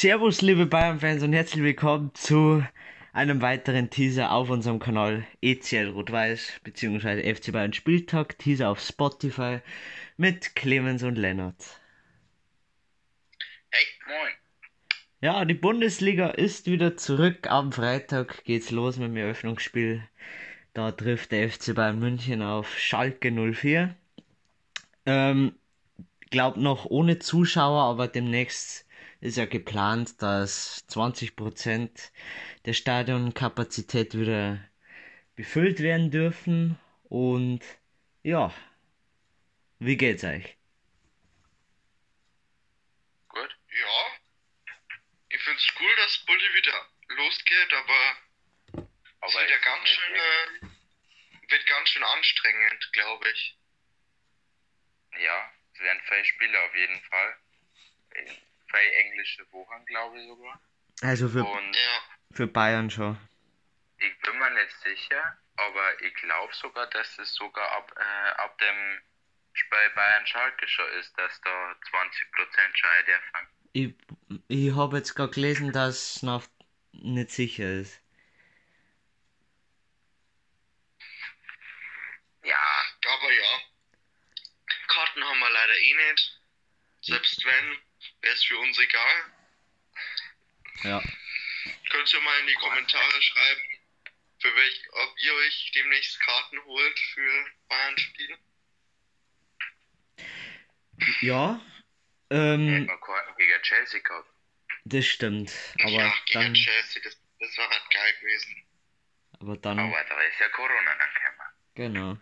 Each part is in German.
Servus, liebe Bayern-Fans und herzlich willkommen zu einem weiteren Teaser auf unserem Kanal ECL Rot-Weiß bzw. FC Bayern Spieltag. Teaser auf Spotify mit Clemens und Lennart. Hey, moin. Ja, die Bundesliga ist wieder zurück. Am Freitag geht's los mit dem Eröffnungsspiel. Da trifft der FC Bayern München auf Schalke 04. Ähm, glaub noch ohne Zuschauer, aber demnächst ist ja geplant, dass 20% der Stadionkapazität wieder befüllt werden dürfen. Und ja, wie geht's euch? Gut. Ja. Ich find's cool, dass Bulli wieder losgeht, aber, Aber es wird ja es ganz schön, äh, wird ganz schön anstrengend, glaube ich. Ja, es werden viele Spiele auf jeden Fall. Viele englische Wochen, glaube ich sogar. Also für, Und Ja. für Bayern schon. ich bin mir nicht sicher, aber ich glaube sogar, dass es sogar ab, äh, ab dem Spiel Bayern Schalke schon ist, dass da 20% Schei dürfen. Ich, ich habe jetzt gerade gelesen, dass noch nicht sicher ist. Ja, aber ja. Karten haben wir leider eh nicht. Selbst wenn, wäre es für uns egal. Ja. Könnt ihr mal in die Kommentare schreiben, für welch, ob ihr euch demnächst Karten holt für Bayern-Spiele. Ja. Ähm, wir Karten gegen Chelsea gehabt. das stimmt. Aber ja, gegen dann, Chelsea, das, das war halt geil gewesen. aber dann, Aber da ist ja Corona dann gekommen. genau.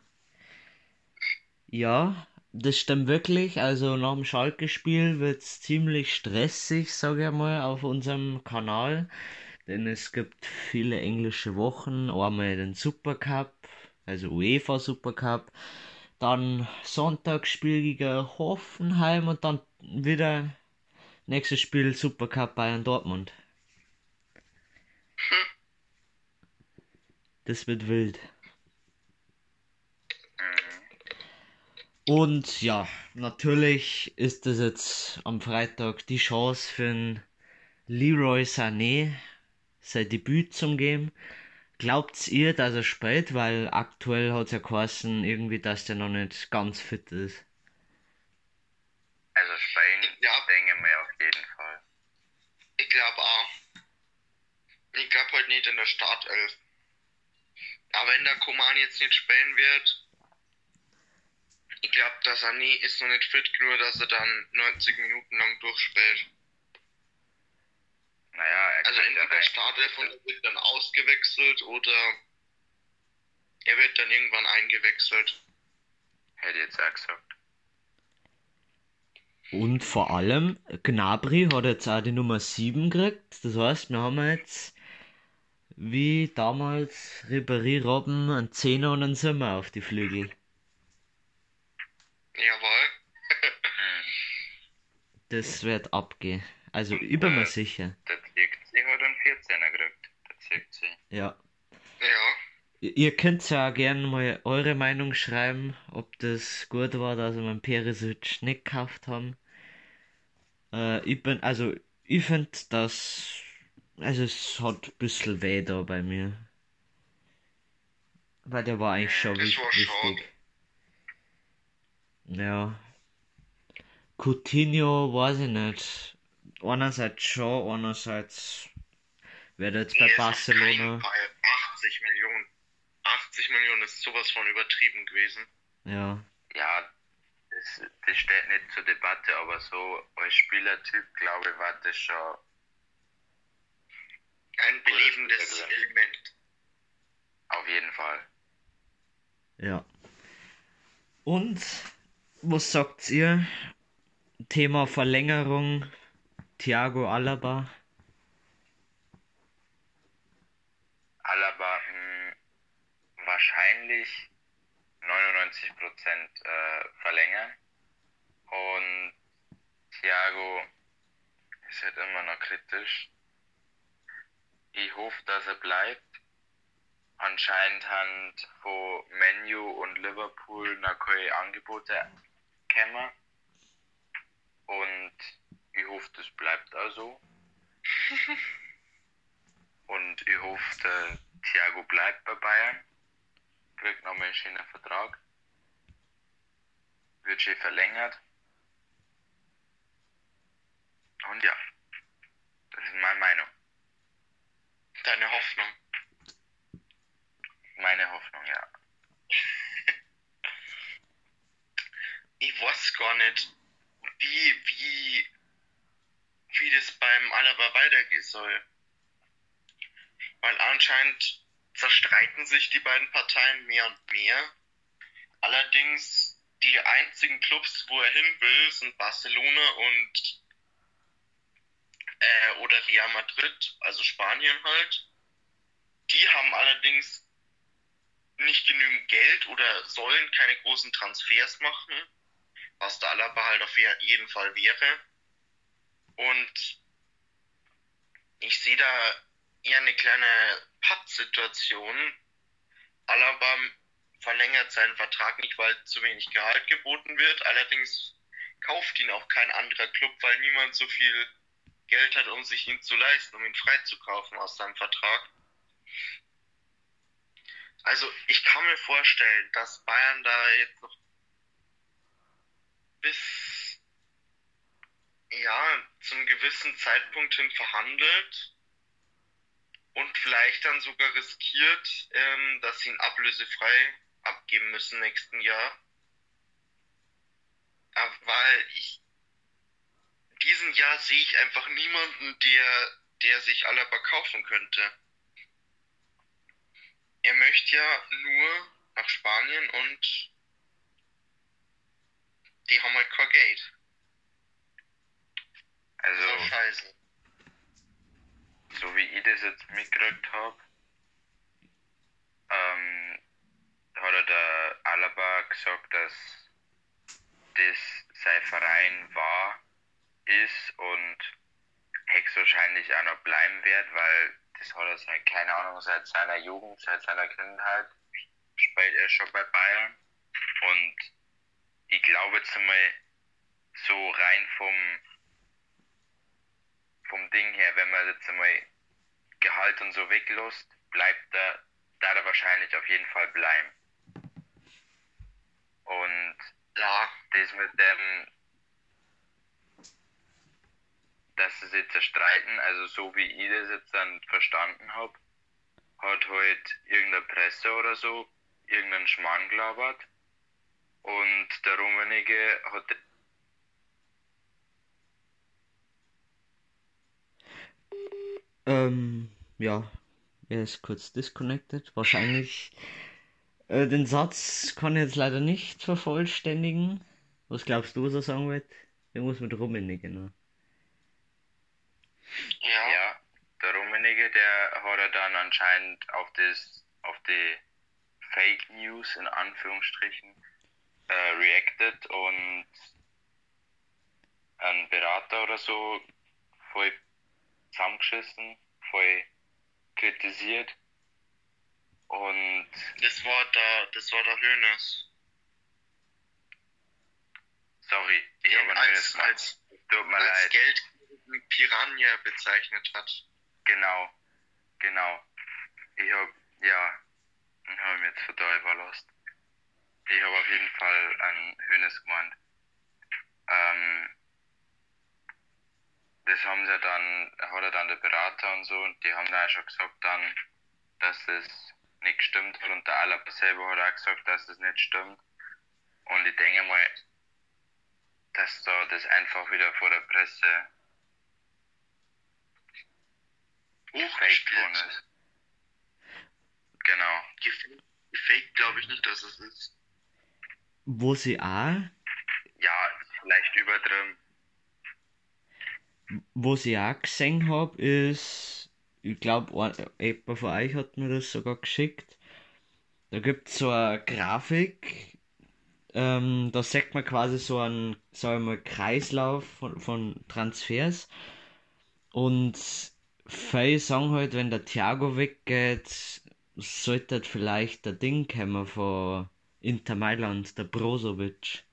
Ja, das stimmt wirklich. Also nach dem Schalke-Spiel wird's ziemlich stressig, sage ich mal, auf unserem Kanal. Denn es gibt viele englische Wochen. Einmal den Supercup, also UEFA Supercup. Dann Sonntagsspiel gegen Hoffenheim und dann wieder nächstes Spiel Supercup Bayern Dortmund. Das wird wild. Und ja, natürlich ist das jetzt am Freitag die Chance für einen Leroy Sané sein Debüt zum geben. Glaubt's ihr, dass er spielt? Weil aktuell hat's ja geheißen, irgendwie, dass der noch nicht ganz fit ist. Also Spain, Ja. denke mir auf jeden Fall. Ich glaube auch. Ich glaube halt nicht in der Startelf. Aber wenn der Koman jetzt nicht spielen wird, ich glaube, dass er nie ist noch nicht fit genug, dass er dann 90 Minuten lang durchspielt. Naja, er Also entweder Startelf und er wird dann ausgewechselt oder er wird dann irgendwann eingewechselt. Hätte ich jetzt auch gesagt. Und vor allem, Gnabry hat jetzt auch die Nummer 7 gekriegt. Das heißt, wir haben jetzt, wie damals Ribéry Robben, einen Zehner und einen Sommer auf die Flügel. Jawohl. Das wird abgehen. Also, ich bin mir sicher. Der Zirkzee hat einen 14er gekriegt. Der Zirkzee. Ja. Ja. Ihr könnt ja gerne mal eure Meinung schreiben, ob das gut war, dass wir einen Perisic nicht gekauft haben. Äh, ich bin, also, ich finde, dass, also es hat ein bisschen weh da bei mir. Weil der war eigentlich schon Das wich- war schade. wichtig. Ja. Coutinho, weiß ich nicht. Einerseits schon, andererseits wird er jetzt bei Nee, Barcelona. keinen Fall 80 Millionen. 80 Millionen ist sowas von übertrieben gewesen. Ja. Ja, das, das steht nicht zur Debatte, aber so als Spielertyp, glaube ich, war das schon. Ein belebendes. Element. Auf jeden Fall. Ja. Und was sagt ihr? Thema Verlängerung Thiago Alaba. Alaba mh, wahrscheinlich 99% äh, verlängern. Und Thiago ist halt immer noch kritisch. Ich hoffe, dass er bleibt. Anscheinend haben von Menu und Liverpool noch keine Angebote gekommen. Und ich hoffe, das bleibt also. Und ich hoffe, der Thiago bleibt bei Bayern. Kriegt nochmal einen schönen Vertrag. Wird schön verlängert. Und ja, das ist meine Meinung. Deine Hoffnung. Meine Hoffnung, ja. Ich weiß gar nicht, wie, wie, wie das beim Alaba weitergehen soll. Weil anscheinend zerstreiten sich die beiden Parteien mehr und mehr. Allerdings die einzigen Clubs, wo er hin will, sind Barcelona und äh, oder Real Madrid, also Spanien halt. Die haben allerdings nicht genügend Geld oder sollen keine großen Transfers machen, was der Alaba halt auf jeden Fall wäre. Und ich sehe da eher eine kleine Pattsituation. Alaba verlängert seinen Vertrag nicht, weil zu wenig Gehalt geboten wird. Allerdings kauft ihn auch kein anderer Club, weil niemand so viel Geld hat, um sich ihn zu leisten, um ihn freizukaufen aus seinem Vertrag. Also ich kann mir vorstellen, dass Bayern da jetzt noch bis ja zum gewissen Zeitpunkt hin verhandelt und vielleicht dann sogar riskiert, ähm, dass sie ihn ablösefrei abgeben müssen nächsten Jahr. Aber weil ich diesen Jahr sehe ich einfach niemanden, der, der sich Alaba kaufen könnte. Er möchte ja nur nach Spanien und die haben halt kein Geld. Also, So scheiße. so wie ich das jetzt mitgekriegt habe, ähm, hat er der Alaba gesagt, dass das sein Verein war, ist und höchstwahrscheinlich auch noch bleiben wird, weil das hat er seit, keine Ahnung, seit seiner Jugend, seit seiner Kindheit spielt er schon bei Bayern und ich glaube jetzt einmal so rein vom vom Ding her, wenn man jetzt einmal Gehalt und so weglässt, bleibt er, da er wahrscheinlich auf jeden Fall bleiben. Und Ja, das mit dem, dass sie sich zerstreiten, also so wie ich das jetzt dann verstanden habe, hat halt irgendeine Presse oder so irgendeinen Schmarrn gelabert und der Rummenige hat Ähm, ja, er ist kurz disconnected. Wahrscheinlich. Äh, den Satz kann ich jetzt leider nicht vervollständigen. Was glaubst du, was er sagen wird? Irgendwas mit Rummenigge, ne? ja, Ja, der Rummenigge, der hat er dann anscheinend auf das, auf die Fake News in Anführungsstrichen äh, reacted und einen Berater oder so voll zusammengeschissen, voll kritisiert und das war der, das war der Hönes. sorry, ich habe ein als, neues als, Tut mir als leid. geldgierigen Piranha bezeichnet hat. Genau, genau. Ich hab, ja, ich habe mich jetzt total überlost. Ich habe auf jeden Fall an Hönes gemeint. Ähm, das haben sie dann, hat er dann der Berater und so, und die haben da auch schon gesagt dann, dass das nicht gestimmt hat, und der Alaba selber hat auch gesagt, dass das nicht stimmt. Und ich denke mal, dass da das einfach wieder vor der Presse gefaked worden ist. Genau. Gefaked glaube ich nicht, dass es ist. Wo sie auch, Ja, vielleicht übertrieben. wo sie auch gesehen hab, ist, ich glaube, jemand von euch hat mir das sogar geschickt. Da gibt's so eine Grafik, ähm, da sieht man quasi so einen, sagen wir mal, Kreislauf von, von Transfers. Und viele sagen halt, wenn der Thiago weggeht, sollte vielleicht der Ding kommen von Inter Mailand, der Brozovic.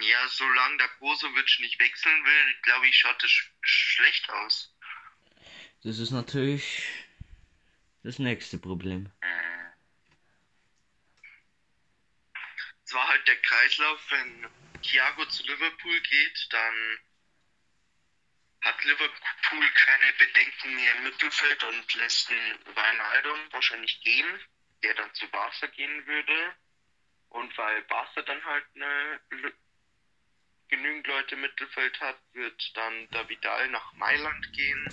Ja, solange der Brozovic nicht wechseln will, glaube ich, schaut es sch schlecht aus. Das ist natürlich das nächste Problem. Es war halt der Kreislauf, wenn Thiago zu Liverpool geht, dann hat Liverpool keine Bedenken mehr im Mittelfeld und lässt den Wijnaldum wahrscheinlich gehen, der dann zu Barca gehen würde. Und weil Barca dann halt eine, genügend Leute im Mittelfeld hat, wird dann der Vidal nach Mailand gehen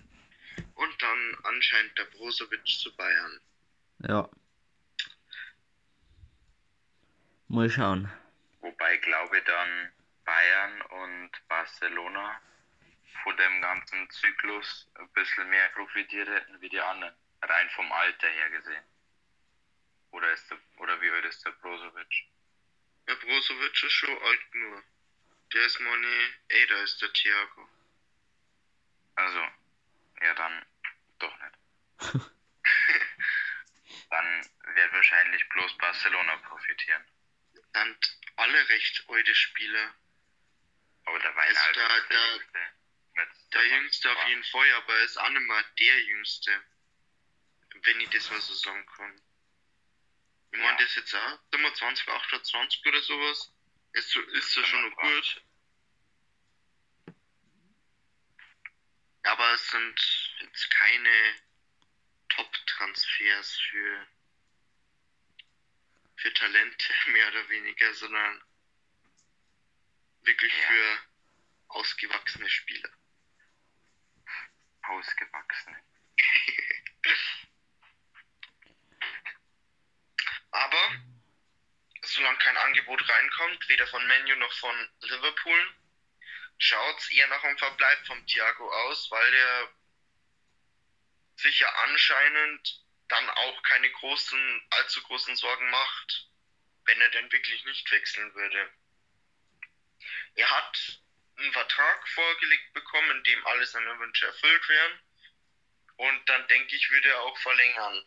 und dann anscheinend der Brozovic zu Bayern. Ja. Mal schauen. Wobei glaube ich dann Bayern und Barcelona von dem ganzen Zyklus ein bisschen mehr profitiert hätten wie die anderen. Rein vom Alter her gesehen. Oder, ist der, oder wie alt ist der Brozovic? Der Brozovic ist schon alt nur. Der ist Money, ey, da ist der Thiago. Also, ja dann doch nicht. dann wird wahrscheinlich bloß Barcelona profitieren. Und alle recht alte Spieler. Aber der Also Weinaldum da- der da- Jüngste. Mit Der Jüngste auf jeden Fall, aber er ist auch nicht mehr der Jüngste. Wenn ich das mal so sagen kann. Ich meine, der ist jetzt auch 25, 28 oder sowas. Ist, so- ist ja schon noch gut. Aber es sind jetzt keine Top-Transfers für, für Talente, mehr oder weniger, sondern wirklich Ja. für ausgewachsene Spieler. Ausgewachsen. Aber solange kein Angebot reinkommt, weder von Menu noch von Liverpool, schaut es eher nach einem Verbleib vom Thiago aus, weil er sich ja anscheinend dann auch keine großen, allzu großen Sorgen macht, wenn er denn wirklich nicht wechseln würde. Er hat einen Vertrag vorgelegt bekommen, in dem alle seine Wünsche erfüllt wären. Und dann denke ich, würde er auch verlängern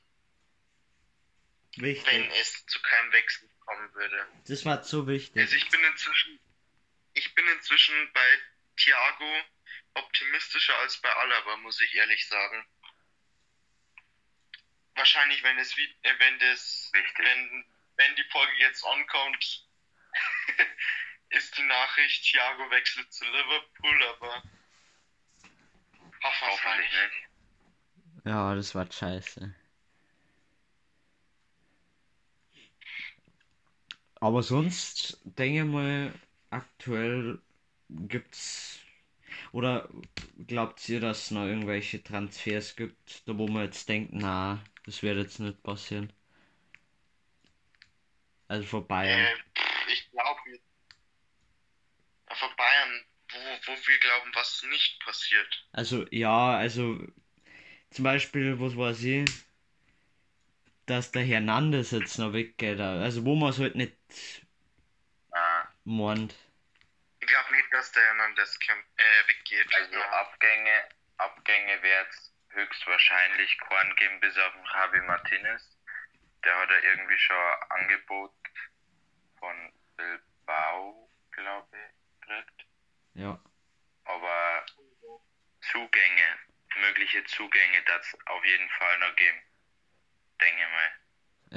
wenn Wichtig. es zu keinem Wechsel kommen würde. Das war so wichtig. Also ich bin inzwischen, ich bin inzwischen bei Thiago optimistischer als bei Alaba, muss ich ehrlich sagen. Wahrscheinlich, wenn es wie, äh, wenn das, Richtig. wenn, wenn die Folge jetzt ankommt, ist die Nachricht, Thiago wechselt zu Liverpool, aber hoffen Hoffentlich nicht. Ja, das war scheiße. Aber sonst, denke ich mal, aktuell gibt's. Oder glaubt ihr, dass es noch irgendwelche Transfers gibt, da wo man jetzt denkt, na, das wird jetzt nicht passieren? Also vor Bayern. Äh, ich glaube, von Bayern, wo, wo wir glauben, was nicht passiert. Also, ja, also zum Beispiel, was weiß ich, dass der Hernandez jetzt noch weggeht. Also, wo man es halt nicht Ah, meint. Ich glaube nicht, dass der Hernandez äh, weggeht. also Ja. Abgänge, Abgänge wird es höchstwahrscheinlich keinen geben bis auf den Javi Martinez. Der hat ja irgendwie schon ein Angebot von Bilbao, glaube ich, gekriegt. Ja. Aber Zugänge, mögliche Zugänge, das auf jeden Fall noch geben. Denke ich mal.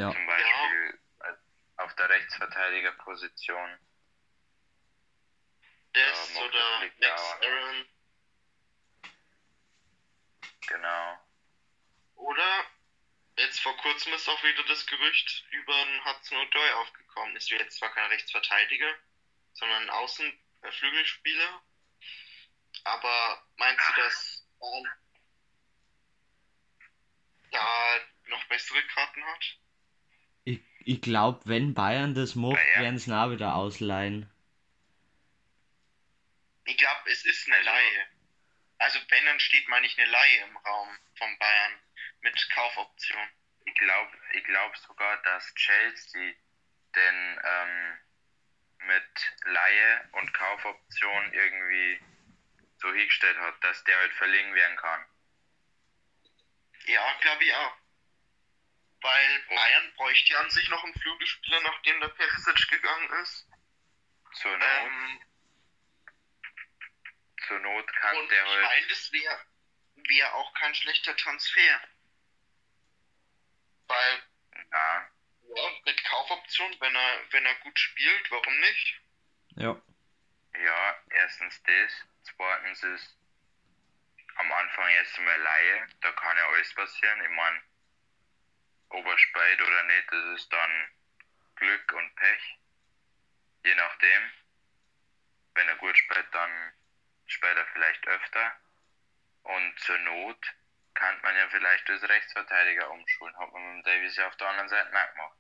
Ja. Zum Beispiel als- auf der Rechtsverteidigerposition. Das Ja, oder Max. Aaron. Genau. Oder jetzt vor kurzem ist auch wieder das Gerücht über einen Hudson O'Doy aufgekommen. Wäre jetzt zwar kein Rechtsverteidiger, sondern ein Außenflügelspieler. Aber meinst du, dass da noch bessere Karten hat? Ich, ich glaube, wenn Bayern das macht, Bayern. werden sie ihn wieder ausleihen. Ich glaube, es ist eine Laie. Also wenn, dann steht, meine ich, eine Laie im Raum von Bayern mit Kaufoption. Ich glaube ich glaub sogar, dass Chelsea den ähm, mit Laie und Kaufoption irgendwie so hingestellt hat, dass der halt verliehen werden kann. Ja, glaube ich auch. Weil Bayern bräuchte ja an sich noch einen Flügelspieler, nachdem der Perisic gegangen ist. Zur Not, Ähm, zur Not kann Und der ich halt. meine, das wäre wär auch kein schlechter Transfer. Weil, Ja, ja, mit Kaufoption, wenn er, wenn er gut spielt, warum nicht? Ja. ja, erstens das. Zweitens ist am Anfang erst einmal Laie. Da kann ja alles passieren. Ich meine, ob er spielt oder nicht, das ist dann Glück und Pech. Je nachdem. Wenn er gut spielt, dann spielt er vielleicht öfter. Und zur Not kann man ja vielleicht als Rechtsverteidiger umschulen. Hat man mit dem Davies ja auf der anderen Seite auch gemacht.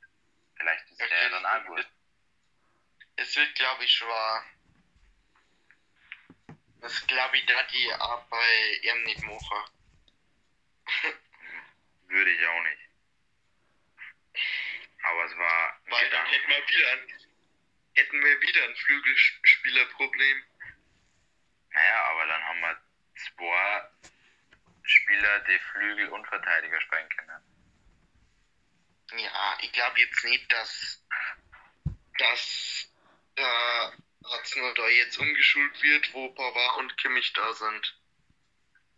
Vielleicht ist der ja dann auch gut. Es wird, glaube ich, schwer. Das glaube ich, da die auch bei ihm nicht machen. Würde ich auch nicht. Aber es war Weil dann hätten wir wieder ein, hätten wir wieder ein Flügelspielerproblem. Naja, aber dann haben wir zwei Spieler, die Flügel und Verteidiger spielen können. Ja, ich glaube jetzt nicht, dass, dass äh, Hatzner da jetzt umgeschult wird, wo Pavard und Kimmich da sind.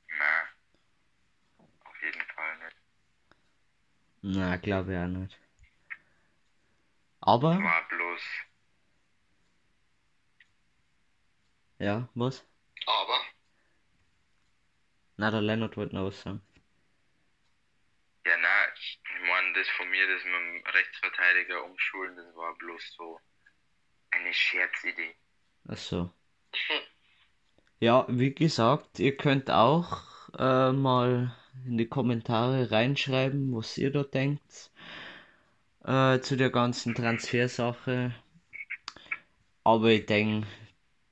Na, auf jeden Fall nicht. Na, glaube ich auch nicht. Aber, War bloß, ja, was? Aber, Na, der Leonard wollte noch was sagen. ja na, ich meine, das von mir, das mit dem Rechtsverteidiger umschulen, das war bloß so eine Scherzidee. Ach so. Ja, wie gesagt, ihr könnt auch äh, mal in die Kommentare reinschreiben, was ihr da denkt äh, zu der ganzen Transfersache. Aber ich denke,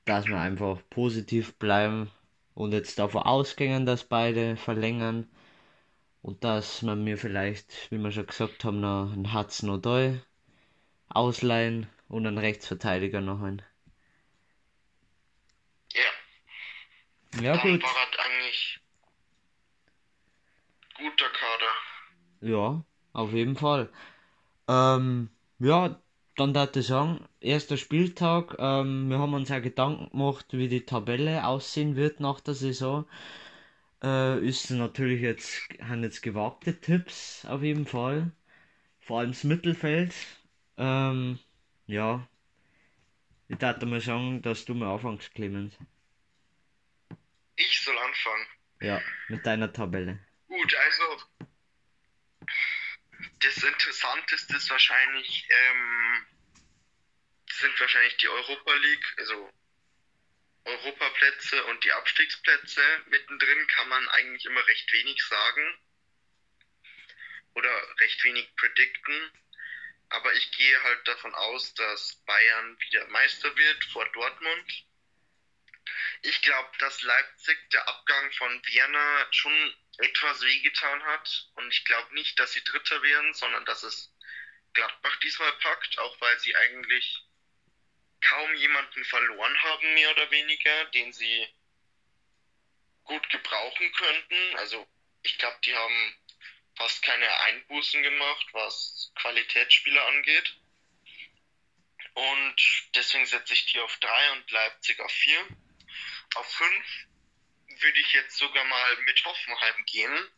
dass wir einfach positiv bleiben und jetzt davon ausgehen, dass beide verlängern und dass man mir vielleicht, wie wir schon gesagt haben, noch einen Hudson O'Doy ausleihen und einen Rechtsverteidiger noch einen. ja, Ja, gut. eigentlich guter Kader. Ja, auf jeden Fall. Ähm, ja, dann darf ich sagen, erster Spieltag, ähm, wir haben uns ja Gedanken gemacht, wie die Tabelle aussehen wird nach der Saison. Äh, ist natürlich jetzt, haben jetzt gewagte Tipps, auf jeden Fall. Vor allem das Mittelfeld. Ähm, ja. Ich darf mal sagen, dass du mir anfängst, Clemens. Ich soll anfangen. Ja, mit deiner Tabelle. Gut, also das Interessanteste ist wahrscheinlich, ähm, sind wahrscheinlich die Europa League, also Europaplätze und die Abstiegsplätze. Mittendrin kann man eigentlich immer recht wenig sagen oder recht wenig predikten. Aber ich gehe halt davon aus, dass Bayern wieder Meister wird vor Dortmund. Ich glaube, dass Leipzig der Abgang von Werner schon etwas wehgetan hat. Und ich glaube nicht, dass sie Dritter werden, sondern dass es Gladbach diesmal packt, auch weil sie eigentlich kaum jemanden verloren haben, mehr oder weniger, den sie gut gebrauchen könnten. Also ich glaube, die haben fast keine Einbußen gemacht, was Qualitätsspieler angeht. Und deswegen setze ich die auf drei und Leipzig auf vier. Auf fünf würde ich jetzt sogar mal mit Hoffenheim gehen.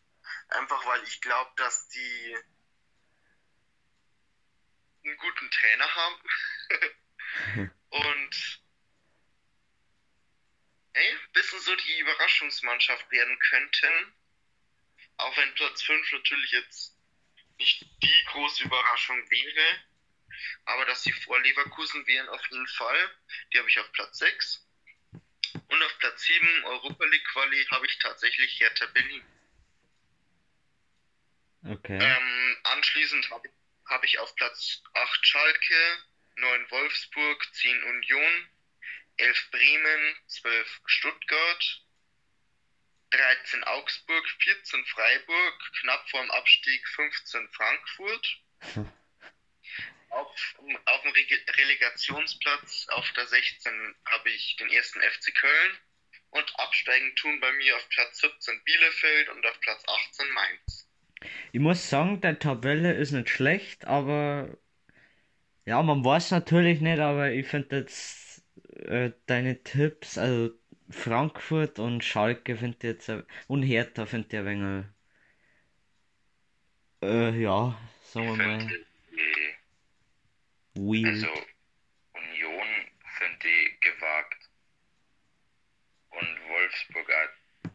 Einfach weil ich glaube, dass die einen guten Trainer haben. Und ey, ein bisschen so die Überraschungsmannschaft werden könnten. Auch wenn Platz 5 natürlich jetzt nicht die große Überraschung wäre. Aber dass sie vor Leverkusen wären auf jeden Fall. Die habe ich auf Platz 6. Und auf Platz 7 Europa League Quali habe ich tatsächlich Hertha Berlin. Okay. Ähm, anschließend habe hab ich auf Platz 8 Schalke, 9 Wolfsburg, 10 Union, 11 Bremen, 12 Stuttgart, 13 Augsburg, 14 Freiburg, knapp vorm Abstieg 15 Frankfurt. Auf, auf dem Relegationsplatz auf der 16 habe ich den ersten FC Köln und absteigen tun bei mir auf Platz 17 Bielefeld und auf Platz 18 Mainz. Ich muss sagen, deine Tabelle ist nicht schlecht, aber ja, man weiß natürlich nicht, aber ich finde jetzt äh, deine Tipps, also Frankfurt und Schalke finde ich jetzt ein- und Hertha finde ich ein wenig, äh, ja, sagen wir mal, die, weird. also Union finde ich gewagt. Und Wolfsburg auch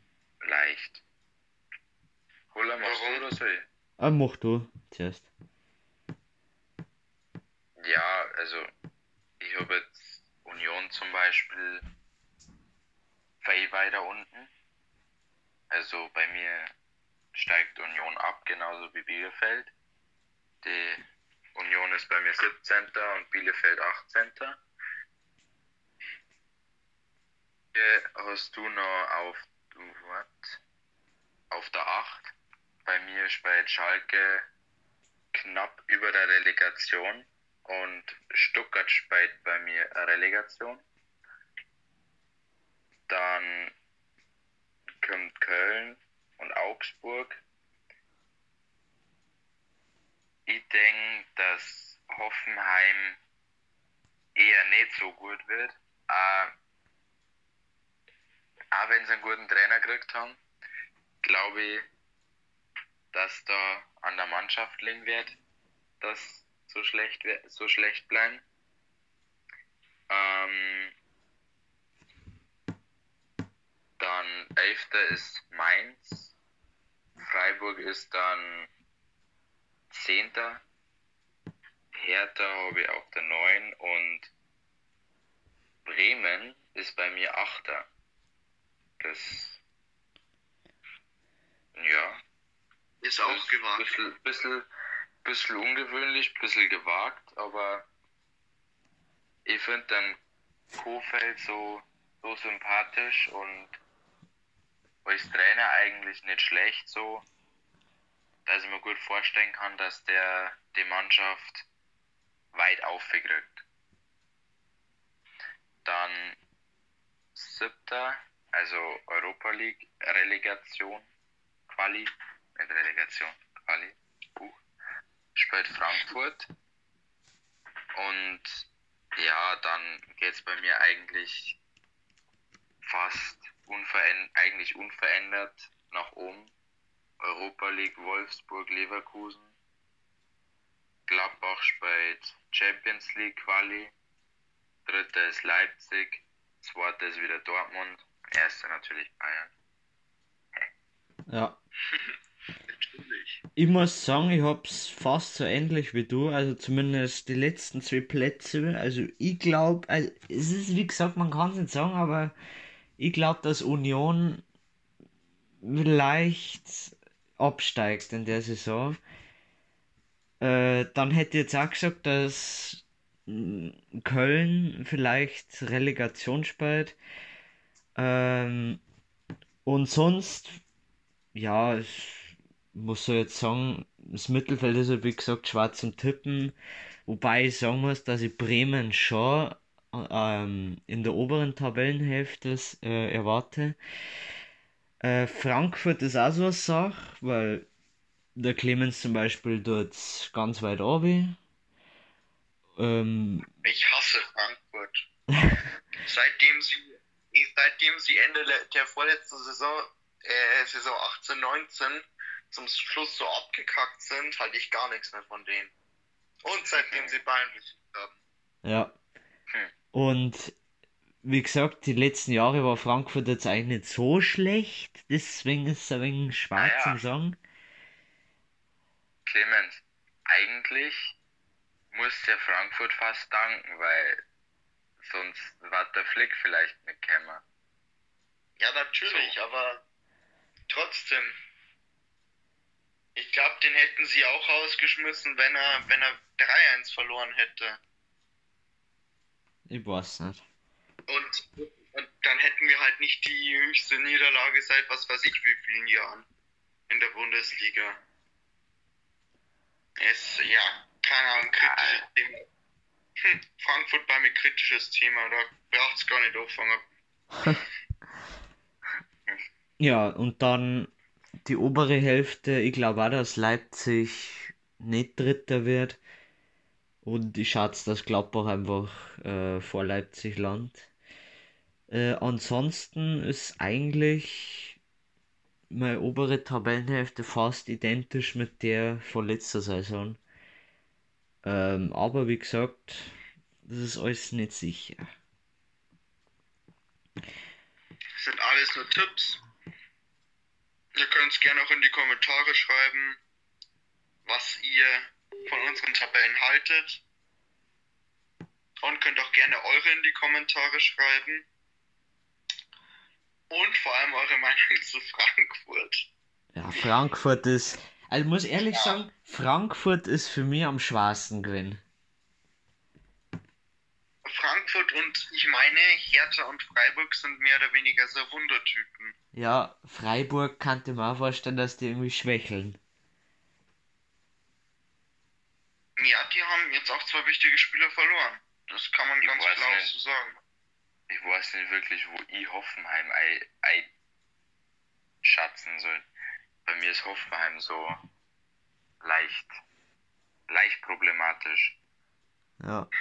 leicht. Machst du Warum? oder soll ich? Ah, mach du zuerst. Ja, also ich habe jetzt Union zum Beispiel weit weiter unten. Also bei mir steigt Union ab, genauso wie Bielefeld. Die Union ist bei mir 17. und Bielefeld 18. Hier hast du noch auf, what? auf der 8. Bei mir spielt Schalke knapp über der Relegation und Stuttgart spielt bei mir Relegation. Dann kommt Köln und Augsburg. Ich denke, dass Hoffenheim eher nicht so gut wird. Auch, auch wenn sie einen guten Trainer gekriegt haben, glaube ich, dass da an der Mannschaft liegen wird, dass so schlecht, so schlecht bleiben. Ähm, dann 11. ist Mainz. Freiburg ist dann 10. Hertha habe ich auf der 9 und Bremen ist bei mir 8. Das ja, Ist auch ist gewagt. Bisschen, bisschen, bisschen ungewöhnlich, bisschen gewagt, aber ich finde dann Kofeld so, so sympathisch und als Trainer eigentlich nicht schlecht so, dass ich mir gut vorstellen kann, dass der die Mannschaft weit aufkriegt. Dann siebter, also Europa League Relegation, Quali, nicht Relegation, Quali, Buch, spielt Frankfurt. Und ja, dann geht's bei mir eigentlich fast unverändert, eigentlich unverändert nach oben. Europa League Wolfsburg Leverkusen. Gladbach spielt Champions League Quali. Dritter ist Leipzig. Zweiter ist wieder Dortmund. Erster natürlich Bayern. Ja. Natürlich. Ich muss sagen, ich hab's fast so ähnlich wie du, also zumindest die letzten zwei Plätze. Also ich glaube, also es ist wie gesagt, man kann es nicht sagen, aber ich glaube, dass Union vielleicht absteigt in der Saison. Äh, dann hätte ich jetzt auch gesagt, dass mm, Köln vielleicht Relegation spielt. Ähm, und sonst, ja, ich muss so jetzt sagen, das Mittelfeld ist ja wie gesagt schwer zum Tippen. Wobei ich sagen muss, dass ich Bremen schon ähm, in der oberen Tabellenhälfte äh, erwarte. Äh, Frankfurt ist auch so eine Sache, weil der Clemens zum Beispiel dort ganz weit oben. Ähm, Ich hasse Frankfurt. seitdem sie, seitdem sie Ende der vorletzten Saison, äh, Saison 18, 19 zum Schluss so abgekackt sind, halte ich gar nichts mehr von denen. Und seitdem sie Bayern besiegt haben. Ja. Hm. Und wie gesagt, die letzten Jahre war Frankfurt jetzt eigentlich nicht so schlecht. Deswegen ist es ein wenig schwer Ah ja. zum sagen. Clemens, eigentlich muss der Frankfurt fast danken, weil sonst war der Flick vielleicht nicht gekommen. Ja, natürlich, aber trotzdem. Ich glaube, den hätten sie auch rausgeschmissen, wenn er, wenn er 3-1 verloren hätte. Ich weiß nicht. Und, und dann hätten wir halt nicht die höchste Niederlage seit was weiß ich wie vielen Jahren in der Bundesliga. Es, ja, keine Ahnung, kritisches Thema. Hm, Frankfurt bei mir kritisches Thema, da braucht's gar nicht anfangen. Ja, und dann die obere Hälfte. Ich glaube auch, dass Leipzig nicht Dritter wird. Und ich schätze, dass Gladbach einfach äh, vor Leipzig landet. Äh, ansonsten ist eigentlich meine obere Tabellenhälfte fast identisch mit der von letzter Saison. Ähm, aber wie gesagt, das ist alles nicht sicher. sind alles nur Tipps. Ihr könnt es gerne auch in die Kommentare schreiben, was ihr von unseren Tabellen haltet. Und könnt auch gerne eure in die Kommentare schreiben. Und vor allem eure Meinung zu Frankfurt. Ja, Frankfurt ist. Also ich muss ehrlich sagen, Frankfurt ist für mich am schwarzen gewesen. Frankfurt und ich meine, Hertha und Freiburg sind mehr oder weniger so Wundertypen. Ja, Freiburg kannte man auch vorstellen, dass die irgendwie schwächeln. Ja, die haben jetzt auch zwei wichtige Spieler verloren. Das kann man Ich ganz klar so sagen. Ich weiß nicht wirklich, wo ich Hoffenheim ei- einschatzen soll. Bei mir ist Hoffenheim so leicht, leicht problematisch. Ja.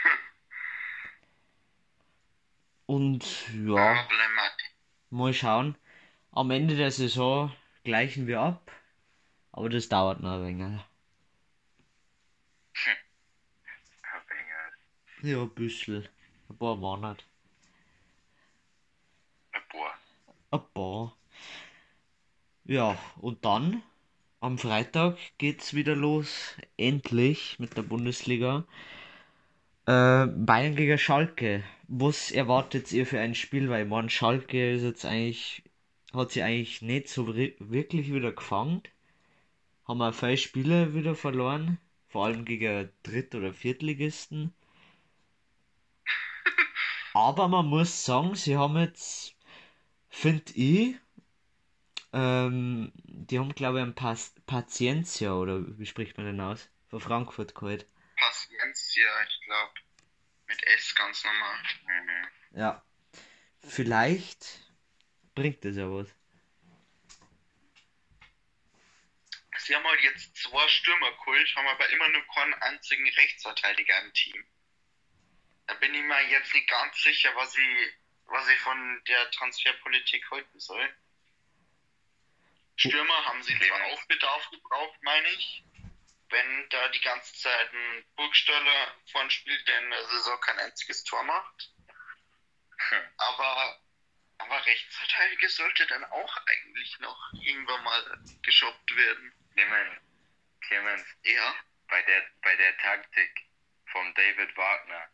Und ja, mal schauen. Am Ende der Saison gleichen wir ab. Aber das dauert noch ein wenig. Ja, ein bisschen. Ein paar Monate. Boah. Paar. Ja, und dann am Freitag geht's wieder los. Endlich mit der Bundesliga. Äh, Bayern gegen Schalke. Was erwartet ihr für ein Spiel? Weil man Schalke ist jetzt eigentlich, hat sie eigentlich nicht so wirklich wieder gefangen. Haben auch viele Spiele wieder verloren. Vor allem gegen Dritt- oder Viertligisten. Aber man muss sagen, sie haben jetzt, finde ich, ähm, die haben glaube ich einen Pas Paciencia oder wie spricht man denn aus? Von Frankfurt geholt. Paciencia, ich glaube. Mit S ganz normal. Mhm. Ja. Vielleicht bringt das ja was. Sie haben halt jetzt zwei Stürmer geholt, haben aber immer nur keinen einzigen Rechtsverteidiger im Team. Da bin ich mir jetzt nicht ganz sicher, was ich, was ich von der Transferpolitik halten soll. Stürmer haben sie zwar auch Bedarf gebraucht, meine ich. Wenn da die ganze Zeit ein Burgstaller vorn spielt, der in der Saison kein einziges Tor macht. Hm. Aber, aber Rechtsverteidiger sollte dann auch eigentlich noch irgendwann mal geshoppt werden. Clemens, Clemens, Ja. bei der, bei der Taktik von David Wagner,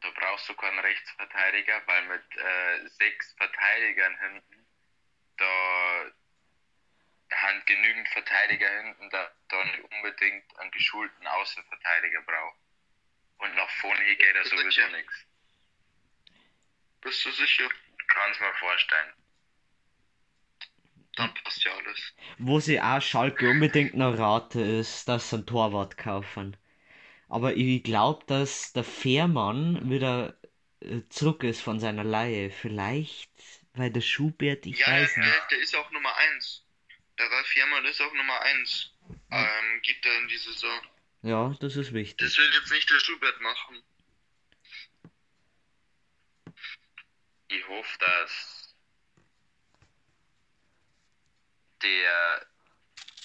da brauchst du keinen Rechtsverteidiger, weil mit äh, sechs Verteidigern hinten, da haben genügend Verteidiger hinten, da, da nicht unbedingt einen geschulten Außenverteidiger braucht. Und nach vorne geht da sowieso nichts. Bist du sicher? Kannst mir vorstellen. Dann passt ja alles. Wo sie auch Schalke unbedingt noch rate ist, dass sie einen Torwart kaufen. Aber ich glaube, dass der Fährmann wieder äh, zurück ist von seiner Leihe. Vielleicht, weil der Schubert, ich ja, weiß der, nicht. der, der ist auch Nummer 1. Der Ralf Jämmerl ist auch Nummer 1. Ähm, geht er in die Saison. Ja, das ist wichtig. Das will jetzt nicht der Schubert machen. Ich hoffe, dass der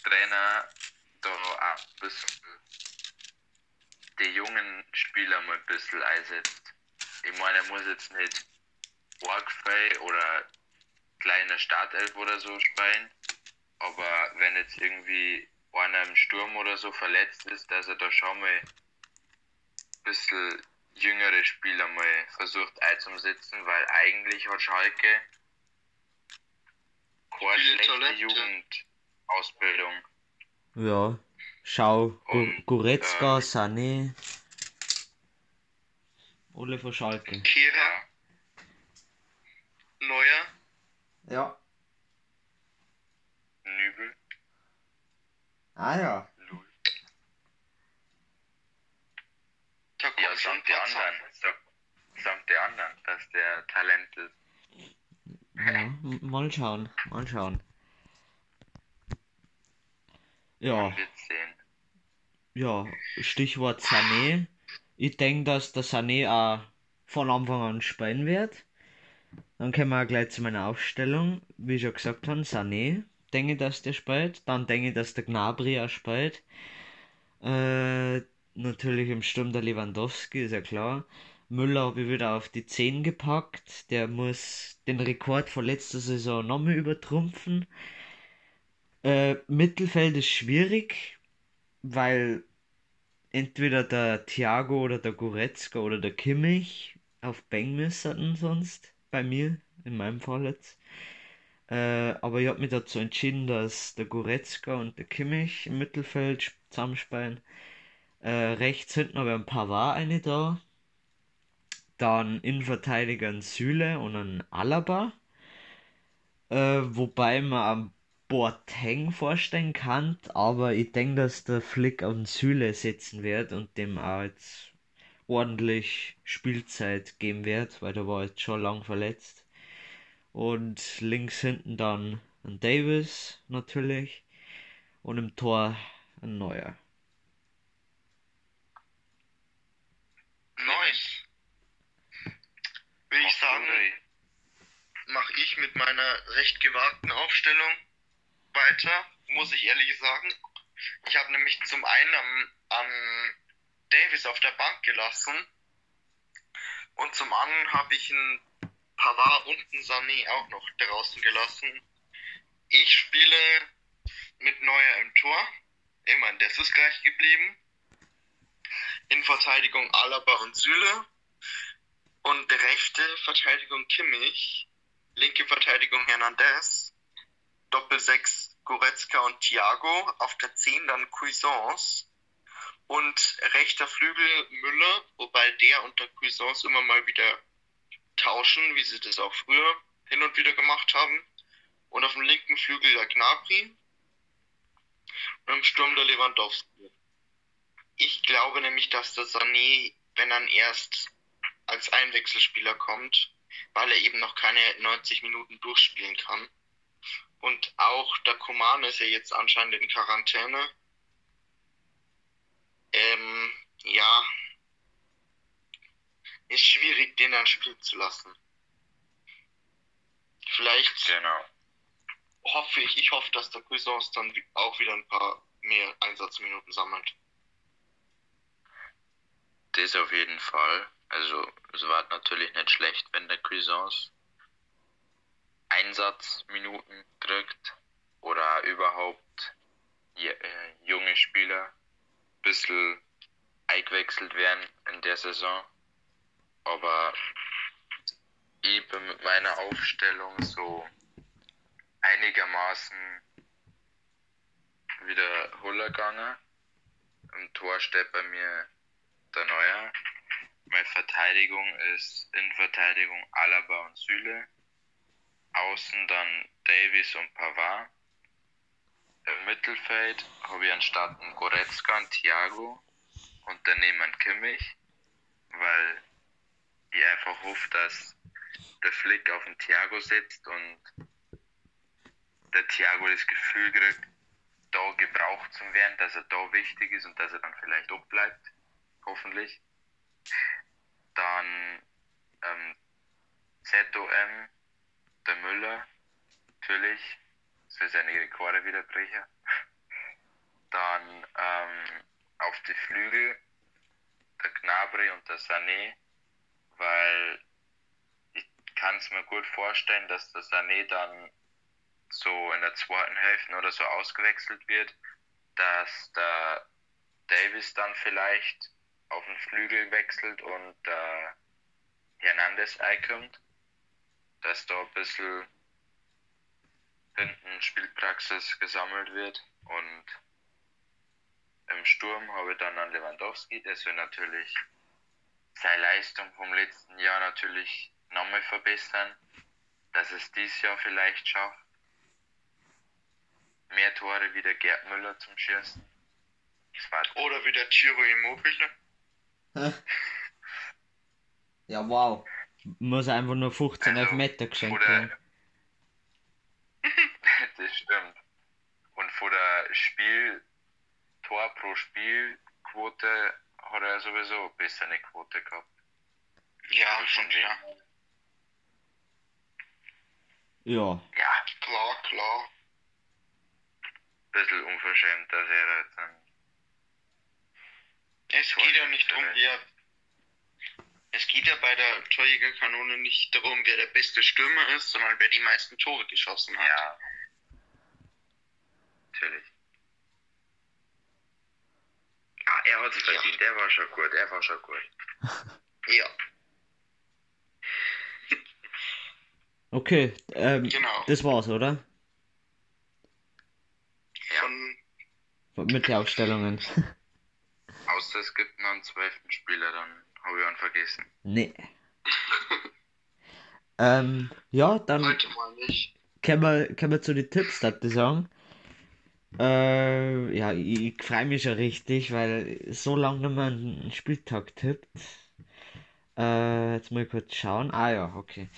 Trainer da auch ein bisschen die jungen Spieler mal ein bisschen einsetzt. Ich meine, er muss jetzt nicht Orgfrei oder kleine Startelf oder so spielen, aber wenn jetzt irgendwie einer im Sturm oder so verletzt ist, dass er da schon mal ein bisschen jüngere Spieler mal versucht einzusetzen, weil eigentlich hat Schalke keine schlechte. Jugendausbildung. Ja, schau, Und, Goretzka, ähm, Sané, alle von Schalke. Ja, Neuer, Ja. Nübel, Ah ja. Lul. da Ja, die paar anderen. Sagt die anderen, dass der Talent ist. Ja, mal schauen, mal schauen. Ja, Man wird sehen. Ja, Stichwort Sané. Ich denke, dass der Sané auch von Anfang an spielen wird. Dann kommen wir gleich zu meiner Aufstellung. Wie ich schon gesagt habe, Sané, denke ich, dass der spielt. Dann denke ich, dass der Gnabry auch spielt. Äh, natürlich im Sturm der Lewandowski, ist ja klar. Müller habe ich wieder auf die 10 gepackt. Der muss den Rekord von letzter Saison nochmal übertrumpfen. Äh, Mittelfeld ist schwierig, weil entweder der Thiago oder der Goretzka oder der Kimmich auf Bang müssen sonst bei mir, in meinem Fall jetzt. Äh, aber ich habe mich dazu entschieden, dass der Goretzka und der Kimmich im Mittelfeld zusammenspielen. Äh, rechts hinten habe ich ein Pavard eine da. Dann Innenverteidiger ein Süle und ein Alaba. Äh, wobei man am Boateng vorstellen kann, aber ich denke, dass der Flick auf den Süle setzen wird und dem auch jetzt ordentlich Spielzeit geben wird, weil der war jetzt schon lang verletzt. Und links hinten dann ein Davis natürlich und im Tor ein neuer. Nice. Würde ich sagen, mache ich mit meiner recht gewagten Aufstellung weiter, muss ich ehrlich sagen. Ich habe nämlich zum einen am, am Davis auf der Bank gelassen und zum anderen habe ich einen Pavard und einen Sané auch noch draußen gelassen. Ich spiele mit Neuer im Tor. Immerhin, das ist gleich geblieben. In Verteidigung Alaba und Süle. Und rechte Verteidigung Kimmich. Linke Verteidigung Hernandez. Doppel 6 Goretzka und Thiago. Auf der 10 dann Cuisance. Und rechter Flügel Müller, wobei der und der Cuisance immer mal wieder tauschen, wie sie das auch früher hin und wieder gemacht haben. Und auf dem linken Flügel der Gnabry und im Sturm der Lewandowski. Ich glaube nämlich, dass der Sané, wenn er erst als Einwechselspieler kommt, weil er eben noch keine 90 Minuten durchspielen kann. Und auch der Koman ist ja jetzt anscheinend in Quarantäne. Ähm, ja, ist schwierig, den dann spielen zu lassen. Vielleicht Genau. hoffe ich, ich hoffe, dass der Cuisance dann auch wieder ein paar mehr Einsatzminuten sammelt. Das auf jeden Fall. Also, es war natürlich nicht schlecht, wenn der Cuisance Einsatzminuten kriegt oder überhaupt äh, junge Spieler ein bisschen eingewechselt werden in der Saison. Aber ich bin mit meiner Aufstellung so einigermaßen wieder Huller gegangen. Im Tor steht bei mir der Neuer. Meine Verteidigung ist Innenverteidigung Alaba und Süle. Außen dann Davis und Pavard. Im Mittelfeld habe ich anstatt einen Goretzka und Thiago und daneben einen Kimmich, weil ich einfach hoffe, dass der Flick auf den Thiago sitzt und der Thiago das Gefühl kriegt, da gebraucht zu werden, dass er da wichtig ist und dass er dann vielleicht auch bleibt. Hoffentlich. Dann ähm, ZOM, der Müller, natürlich, für seine Rekorde wieder brechen. Dann ähm, auf die Flügel der Gnabry und der Sané, weil ich kann es mir gut vorstellen, dass der Sané dann so in der zweiten Hälfte oder so ausgewechselt wird, dass der Davis dann vielleicht auf den Flügel wechselt und der Hernandez einkommt, dass da ein bisschen hinten Spielpraxis gesammelt wird und im Sturm habe ich dann an Lewandowski, das will natürlich seine Leistung vom letzten Jahr natürlich nochmal verbessern, dass es dieses Jahr vielleicht schafft. Mehr Tore wie der Gerd Müller zum Schießen. Oder wie der Giro Immobile. Ja, wow. Muss einfach nur 15 Also, Elfmeter geschenkt Oder werden. das stimmt. Und von der Spiel, Tor pro Spielquote hat er sowieso eine bessere Quote gehabt. Ja, Also schon her Ja. Ja, Klar, klar. bisschen unverschämt, dass er jetzt dann. Es geht ja nicht darum, schießt, wer. Es geht ja bei der Torjägerkanone nicht darum, wer der beste Stürmer ist, sondern wer die meisten Tore geschossen hat. Ja. Natürlich. Ah, er hat es Ja. verdient, er war schon gut, er war schon gut. Ja, Okay, ähm, genau. das war's, oder? Von, Mit den Aufstellungen. Außer es gibt noch einen zwölften Spieler, dann habe ich ihn vergessen. nee. ähm, ja, dann heute mal nicht. können wir, können wir zu den Tipps dazu sagen. Äh, ja, ich, ich freue mich schon richtig, weil so lange mehr einen Spieltag tippt. Äh, jetzt mal kurz schauen. Ah ja, okay.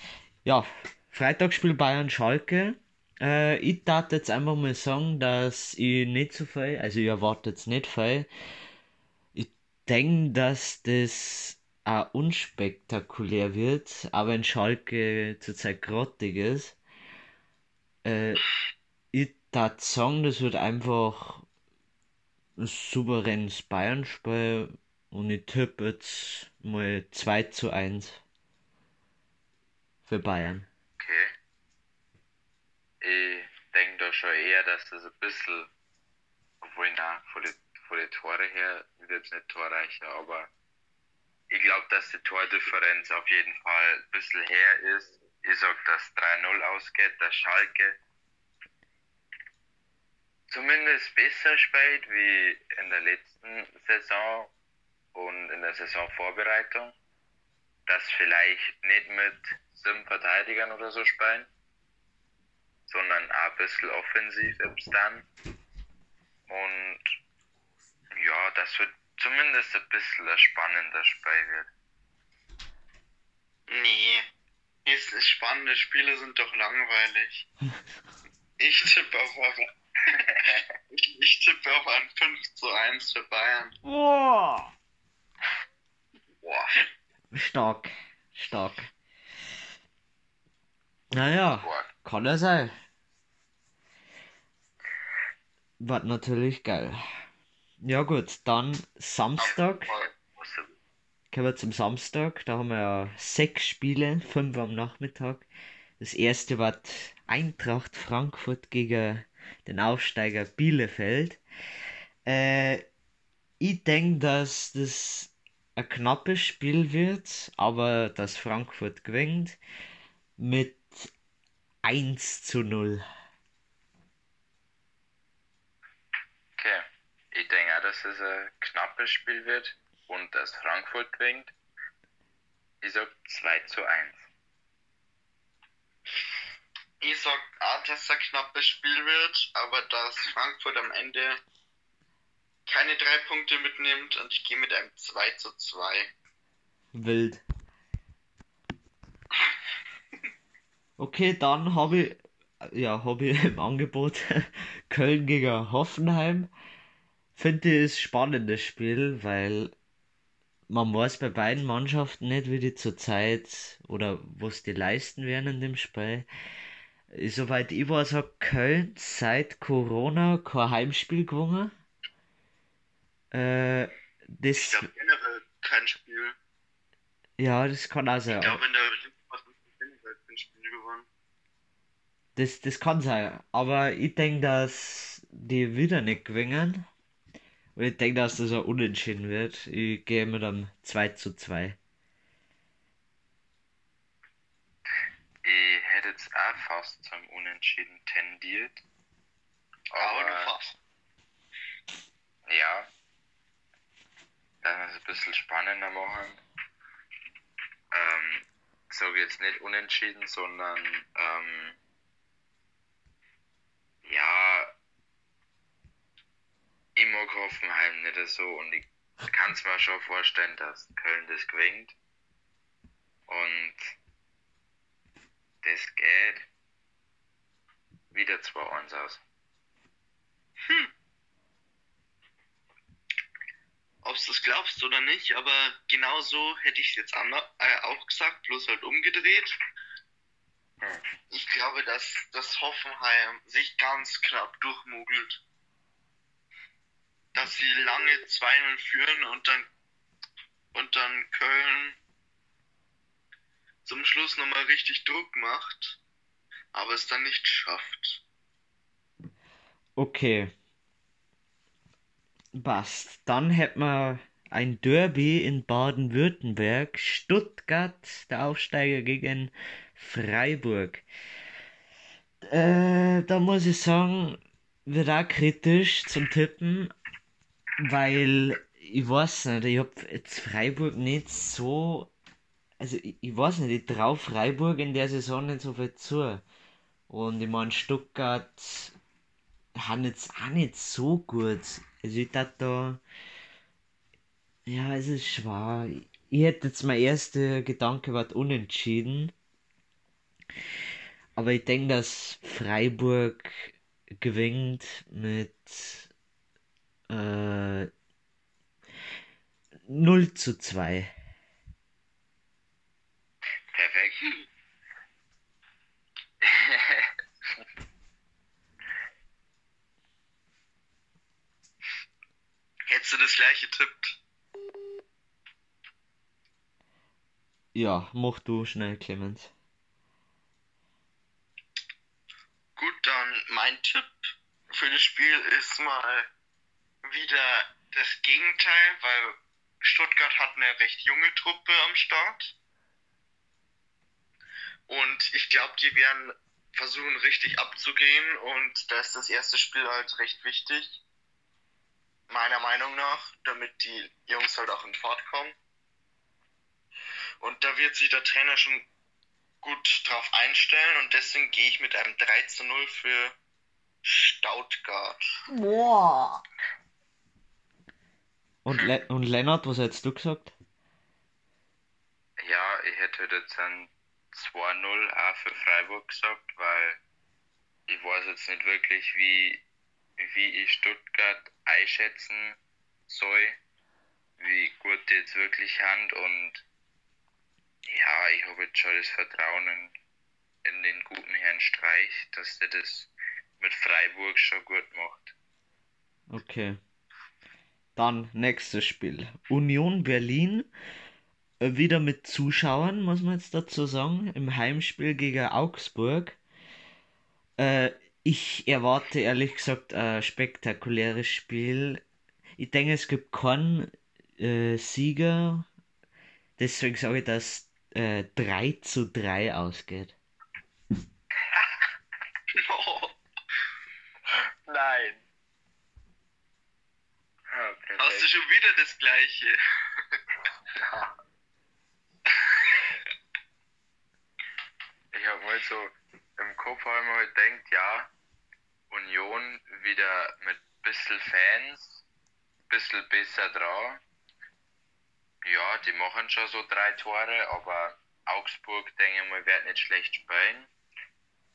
Ja, Freitagsspiel Bayern Schalke. Äh, ich darf jetzt einfach mal sagen, dass ich nicht so viel, also ich erwarte jetzt nicht viel. Ich denke, dass das auch unspektakulär wird, aber wenn Schalke zurzeit grottig ist. Äh, ich darf sagen, das wird einfach ein souveränes Bayern-Spiel und ich tippe jetzt mal 2 zu 1 für Bayern. Okay. Ich denke da schon eher, dass das ein bisschen, obwohl na, von den, von den Tore her wird jetzt nicht torreicher, aber ich glaube, dass die Tordifferenz auf jeden Fall ein bisschen her ist. Ich sag, dass 3-0 ausgeht, dass Schalke zumindest besser spielt wie in der letzten Saison und in der Saisonvorbereitung. Dass vielleicht nicht mit sieben Verteidigern oder so spielen, sondern auch ein bisschen offensiv ist dann. Und ja, das wird zumindest ein bisschen ein spannender Spiel wird. Nee. Jetzt ist spannende Spiele sind doch langweilig. Ich tippe auf, auf ich, ich tippe auf ein 5 zu 1 für Bayern. Boah! Boah, Stark, stark. Naja, boah. kann er sein. War natürlich geil. Ja gut, dann Samstag. Kommen wir zum Samstag. Da haben wir ja sechs Spiele, fünf am Nachmittag. Das erste war Eintracht Frankfurt gegen den Aufsteiger Bielefeld. Äh, ich denke, dass das ein knappes Spiel wird, aber dass Frankfurt gewinnt mit 1 zu 0. Okay. Ich denke auch, dass es ein knappes Spiel wird und dass Frankfurt gewinnt. Ich sag 2 zu 1. Ich sag auch, dass es ein knappes Spiel wird, aber dass Frankfurt am Ende keine drei Punkte mitnimmt und ich gehe mit einem 2 zu 2. Wild. Okay, dann habe ich, ja, habe ich im Angebot Köln gegen Hoffenheim. Finde ich ist spannendes Spiel, weil man weiß bei beiden Mannschaften nicht, wie die zurzeit oder was die leisten werden in dem Spiel. Soweit ich weiß, hat Köln seit Corona kein Heimspiel gewonnen. Äh, Ich das, glaube generell kein Spiel. ja, das kann auch sein. Ich glaube in der was generell kein Spiel gewonnen. Das, das kann sein, aber ich denke, dass die wieder nicht gewinnen. Und ich denke, dass das auch unentschieden wird. Ich gehe mit einem 2 zu 2. Ich hätte jetzt auch fast zum Unentschieden tendiert. Aber du Aber fast. ja, dass wir es ein bisschen spannender machen. Ähm, sage jetzt nicht unentschieden, sondern ähm, ja, mag Hoffenheim nicht so und ich kann es mir schon vorstellen, dass Köln das gewinnt. Und das geht wieder 2-1 aus. Ob du das glaubst oder nicht, aber genau so hätte ich es jetzt äh, auch gesagt, bloß halt umgedreht. Ich glaube, dass das Hoffenheim sich ganz knapp durchmogelt. Dass sie lange 2-0 führen und dann und dann Köln zum Schluss nochmal richtig Druck macht, aber es dann nicht schafft. Okay. Passt. Dann hätten wir ein Derby in Baden-Württemberg. Stuttgart, der Aufsteiger gegen Freiburg. Äh, da muss ich sagen, wird auch kritisch zum Tippen, weil ich weiß nicht, ich hab jetzt Freiburg nicht so. Also ich, ich weiß nicht, ich trau Freiburg in der Saison nicht so viel zu. Und ich mein, Stuttgart haben jetzt auch nicht so gut. Also ich dachte da. Ja, es ist schwer. Ich hätte jetzt mein erster Gedanke war unentschieden. Aber ich denke, dass Freiburg gewinnt mit äh, 0 zu 2. Perfekt. Hättest du das gleiche tippt? Ja, mach du schnell, Clemens. Gut, dann mein Tipp für das Spiel ist mal wieder das Gegenteil, weil Stuttgart hat eine recht junge Truppe am Start. Und ich glaube, die werden versuchen, richtig abzugehen. Und da ist das erste Spiel halt recht wichtig. Meiner Meinung nach, damit die Jungs halt auch in Fahrt kommen. Und da wird sich der Trainer schon gut drauf einstellen. Und deswegen gehe ich mit einem 3 zu 0 für Stuttgart. Boah. Und, Le und Lennart, was hättest du gesagt? Ja, ich hätte jetzt ein 2-0 auch für Freiburg gesagt, weil ich weiß jetzt nicht wirklich, wie, wie ich Stuttgart einschätzen soll, wie gut die jetzt wirklich haben und ja, ich habe jetzt schon das Vertrauen in, in den guten Herrn Streich, dass der das mit Freiburg schon gut macht. Okay. Dann nächstes Spiel. Union Berlin. Äh, wieder mit Zuschauern, muss man jetzt dazu sagen. Im Heimspiel gegen Augsburg. Äh, ich erwarte ehrlich gesagt ein spektakuläres Spiel. Ich denke, es gibt keinen äh, Sieger. Deswegen sage ich, dass äh, 3 zu 3 ausgeht. Oh, Nein. Du perfekt. schon wieder das gleiche? Ich habe mal so im Kopf mir halt gedacht, ja, Union wieder mit bisschen Fans, bisschen besser dran. Ja, die machen schon so drei Tore, aber Augsburg, denke ich mal, wird nicht schlecht spielen.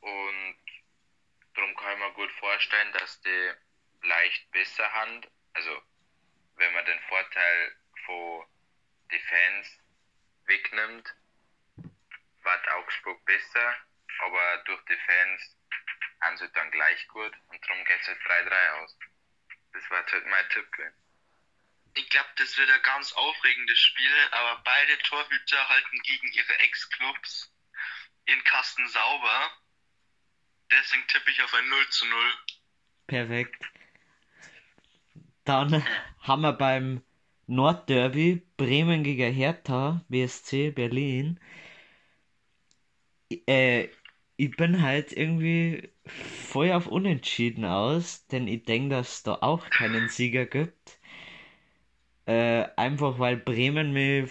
Und darum kann ich mir gut vorstellen, dass die leicht besser haben. Also, wenn man den Vorteil von die Fans wegnimmt, wird Augsburg besser, aber durch die Fans haben sie dann gleich gut und darum geht es halt 3-3 aus. Das war halt mein Tipp. Ich glaube, das wird ein ganz aufregendes Spiel, aber beide Torhüter halten gegen ihre Ex-Clubs ihren Kasten sauber. Deswegen tippe ich auf ein 0 zu 0. Perfekt. Dann haben wir beim Nordderby Bremen gegen Hertha BSC Berlin. Äh, ich bin halt irgendwie voll auf Unentschieden aus, denn ich denke, dass es da auch keinen Sieger gibt. Äh, einfach weil Bremen mich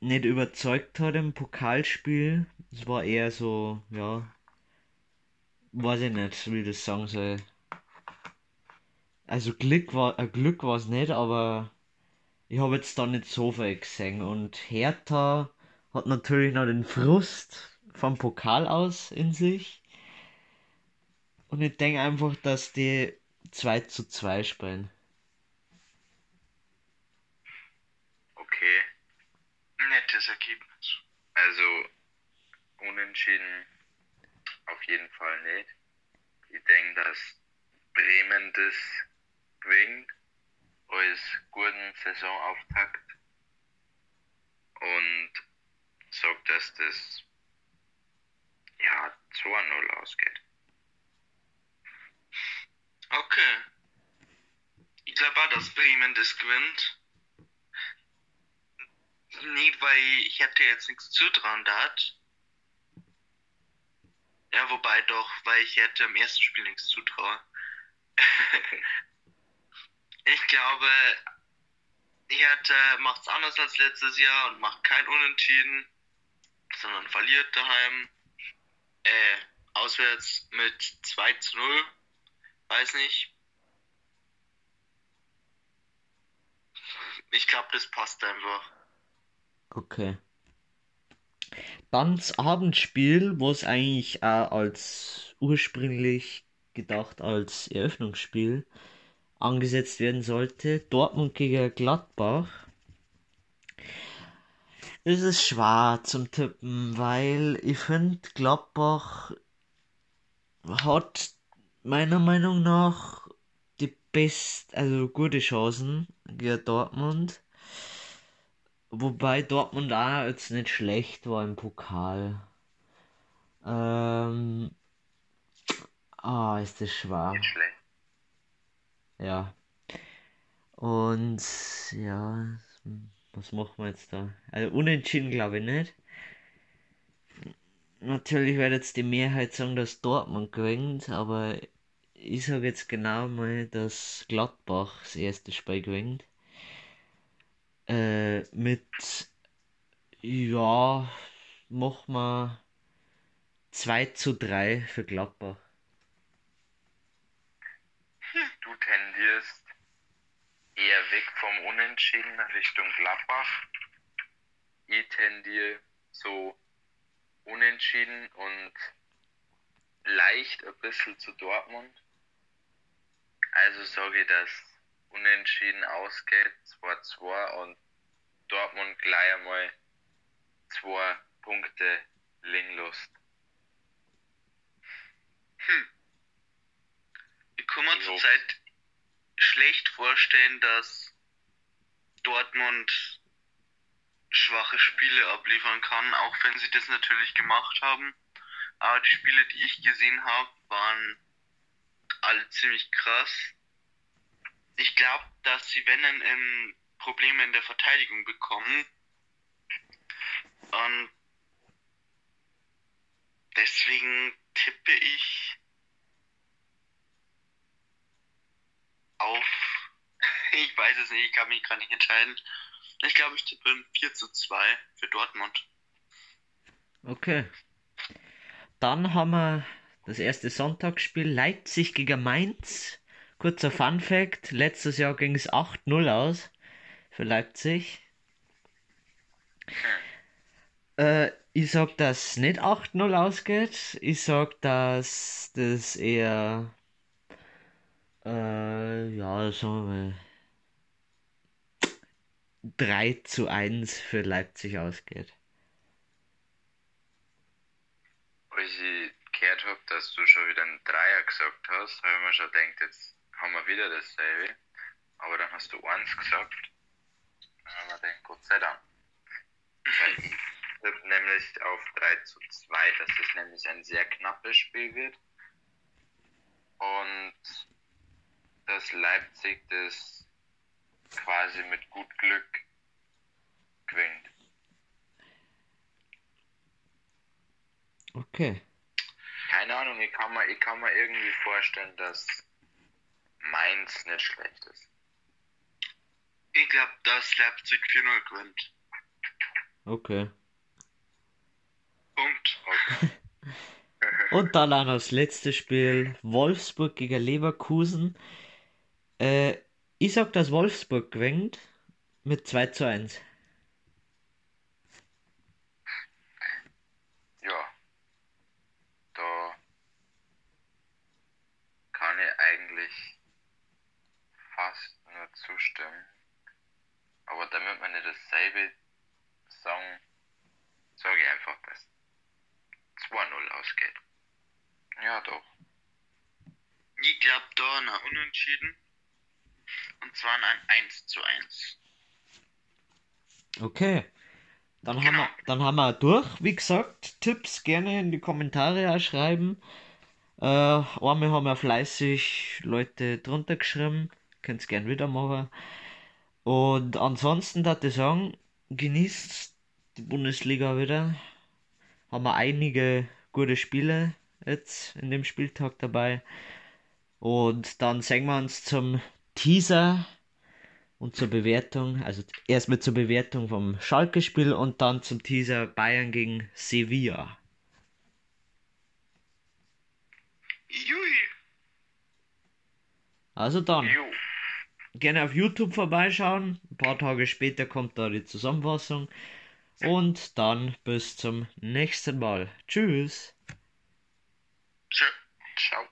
nicht überzeugt hat im Pokalspiel. Es war eher so, ja, weiß ich nicht, wie ich das sagen soll. Also Glück war, äh, Glück war es nicht, aber ich habe jetzt da nicht so viel gesehen. Und Hertha hat natürlich noch den Frust vom Pokal aus in sich. Und ich denke einfach, dass die 2 zu 2 spielen. Okay, Nettes Ergebnis. also unentschieden auf jeden Fall nicht. Ich denke, dass Bremen das gewinnt als guten Saisonauftakt und sagt, dass das ja 2-0 ausgeht. Okay. Ich glaube auch, dass Bremen das gewinnt. Nicht, weil ich hätte jetzt nichts zutrauen hat. Ja, wobei doch, weil ich hätte im ersten Spiel nichts zutrauen. ich glaube, Hertha macht es anders als letztes Jahr und macht kein Unentschieden, sondern verliert daheim. Äh, auswärts mit 2 zu 0. Weiß nicht. Ich glaube, das passt einfach. Okay. Dann das Abendspiel, was eigentlich auch als ursprünglich gedacht als Eröffnungsspiel angesetzt werden sollte. Dortmund gegen Gladbach. Es ist schwer zum Tippen, weil ich finde, Gladbach hat meiner Meinung nach die best, also gute Chancen gegen Dortmund. Wobei Dortmund auch jetzt nicht schlecht war im Pokal. Ähm, ah, ist das schwer. Nicht schlecht. Ja. Und ja, was machen wir jetzt da? Also unentschieden glaube ich nicht. Natürlich wird jetzt die Mehrheit sagen, dass Dortmund gewinnt, aber ich sage jetzt genau mal, dass Gladbach das erste Spiel gewinnt. Äh, mit, ja, machen wir 2 zu 3 für Gladbach. Du tendierst eher weg vom Unentschieden Richtung Gladbach. Ich tendiere so unentschieden und leicht ein bisschen zu Dortmund. Also sage ich, dass unentschieden ausgeht, 2-2 und Dortmund gleich einmal zwei Punkte liegen lässt. Hm. Mir Jo. zurzeit schlecht vorstellen, dass Dortmund schwache Spiele abliefern kann, auch wenn sie das natürlich gemacht haben. Aber die Spiele, die ich gesehen habe, waren alle ziemlich krass. Ich glaube, dass sie, wenn dann, ähm, Probleme in der Verteidigung bekommen. Und deswegen tippe ich auf. Ich weiß es nicht, ich kann mich gerade nicht entscheiden. Ich glaube, ich tippe ein 4 zu 2 für Dortmund. Okay. Dann haben wir das erste Sonntagsspiel Leipzig gegen Mainz. Kurzer Fun Fact: Letztes Jahr ging es 8-0 aus für Leipzig. Äh, ich sag, dass nicht 8-0 ausgeht. Ich sag, dass das eher. Äh, ja, mal. 3 zu 1 für Leipzig ausgeht. Als ich gehört habe, dass du schon wieder einen Dreier gesagt hast, habe ich mir schon gedacht, jetzt haben wir wieder dasselbe. Aber dann hast du eins gesagt. Dann haben wir gedacht, Gott sei Dank. Ich tippe nämlich auf 3 zu 2, dass es nämlich ein sehr knappes Spiel wird. Und dass Leipzig das quasi mit gut Glück gewinnt. Okay. Keine Ahnung, ich kann, mir, ich kann mir irgendwie vorstellen, dass Mainz nicht schlecht ist. Ich glaube, dass Leipzig 4-0 gewinnt. Okay. Punkt. Okay. Und dann auch noch das letzte Spiel. Wolfsburg gegen Leverkusen. Äh, ich sag, dass Wolfsburg gewinnt. Mit 2 zu 1. ja, da kann ich eigentlich fast nur zustimmen. Aber damit wir nicht dasselbe sagen, sage ich einfach, dass 2-0 ausgeht. Ja, doch. Ich glaube da ein Unentschieden. Und zwar ein 1 zu 1. Okay. Dann haben, Genau. wir, dann haben wir durch. Wie gesagt, Tipps gerne in die Kommentare schreiben. Äh, einmal haben wir fleißig Leute drunter geschrieben. Könnt ihr gerne wieder machen. Und ansonsten würde ich sagen, genießt die Bundesliga wieder. Haben wir einige gute Spiele jetzt in dem Spieltag dabei. Und dann sehen wir uns zum Teaser und zur Bewertung, also erstmal zur Bewertung vom Schalke-Spiel und dann zum Teaser Bayern gegen Sevilla. Jui. Also dann, Jo. gerne auf YouTube vorbeischauen. Ein paar Tage später kommt da die Zusammenfassung. Und dann bis zum nächsten Mal. Tschüss. Tschö. Ciao.